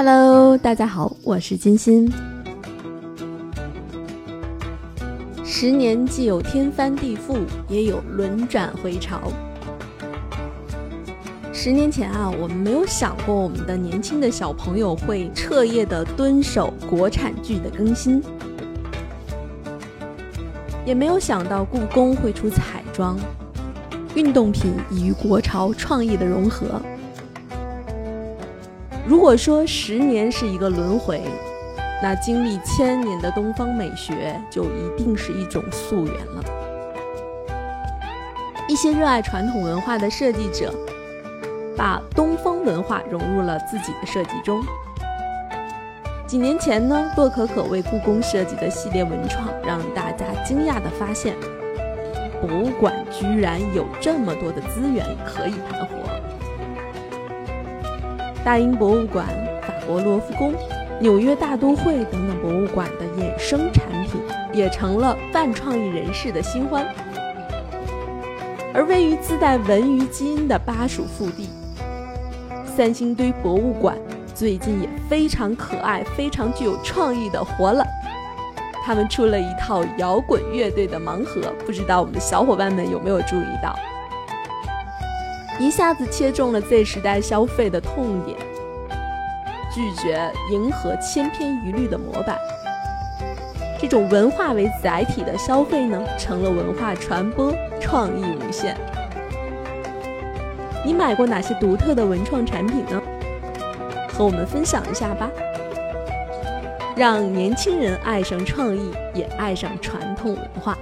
Hello，大家好，我是金鑫。十年既有天翻地覆，也有轮转回潮。十年前啊，我们没有想过我们的年轻的小朋友会彻夜的蹲守国产剧的更新，也没有想到故宫会出彩妆，运动品与国潮创意的融合。如果说十年是一个轮回，那经历千年的东方美学就一定是一种溯源了。一些热爱传统文化的设计者，把东方文化融入了自己的设计中。几年前呢，洛可可为故宫设计的系列文创，让大家惊讶地发现，博物馆居然有这么多的资源可以盘活。大英博物馆、法国罗浮宫、纽约大都会等等博物馆的衍生产品，也成了泛创意人士的新欢。而位于自带文娱基因的巴蜀腹地三星堆博物馆，最近也非常可爱、非常具有创意的活了。他们出了一套摇滚乐队的盲盒，不知道我们的小伙伴们有没有注意到？一下子切中了 Z 时代消费的痛点，拒绝迎合千篇一律的模板。这种文化为载体的消费呢，成了文化传播，创意无限。你买过哪些独特的文创产品呢？和我们分享一下吧，让年轻人爱上创意，也爱上传统文化。